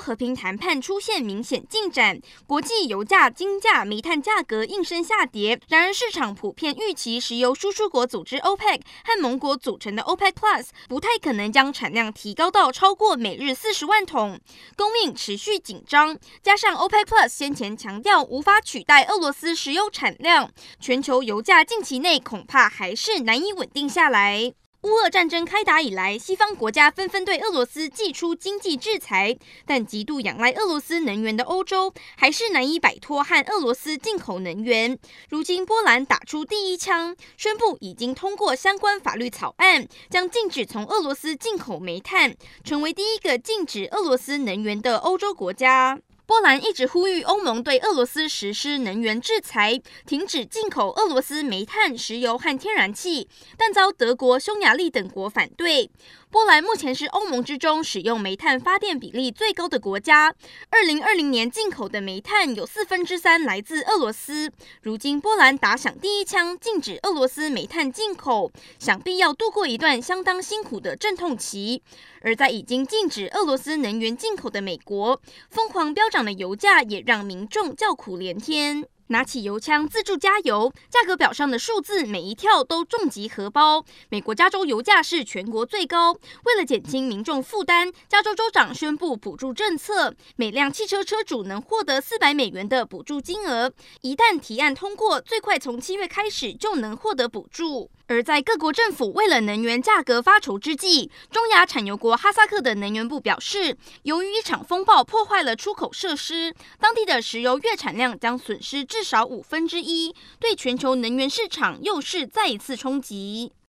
和平谈判出现明显进展，国际油价、金价、煤炭价格应声下跌。然而，市场普遍预期石油输出国组织 OPEC 和盟国组成的 OPEC Plus 不太可能将产量提高到超过每日四十万桶，供应持续紧张。加上 OPEC Plus 先前强调无法取代俄罗斯石油产量，全球油价近期内恐怕还是难以稳定下来。乌俄战争开打以来，西方国家纷纷对俄罗斯祭出经济制裁，但极度仰赖俄罗斯能源的欧洲还是难以摆脱和俄罗斯进口能源。如今，波兰打出第一枪，宣布已经通过相关法律草案，将禁止从俄罗斯进口煤炭，成为第一个禁止俄罗斯能源的欧洲国家。波兰一直呼吁欧盟对俄罗斯实施能源制裁，停止进口俄罗斯煤炭、石油和天然气，但遭德国、匈牙利等国反对。波兰目前是欧盟之中使用煤炭发电比例最高的国家。二零二零年进口的煤炭有四分之三来自俄罗斯。如今波兰打响第一枪，禁止俄罗斯煤炭进口，想必要度过一段相当辛苦的阵痛期。而在已经禁止俄罗斯能源进口的美国，疯狂飙涨的油价也让民众叫苦连天。拿起油枪自助加油，价格表上的数字每一跳都重击荷包。美国加州油价是全国最高。为了减轻民众负担，加州州长宣布补助政策，每辆汽车车主能获得四百美元的补助金额。一旦提案通过，最快从七月开始就能获得补助。而在各国政府为了能源价格发愁之际，中亚产油国哈萨克的能源部表示，由于一场风暴破坏了出口设施，当地的石油月产量将损失至少五分之一，对全球能源市场又是再一次冲击。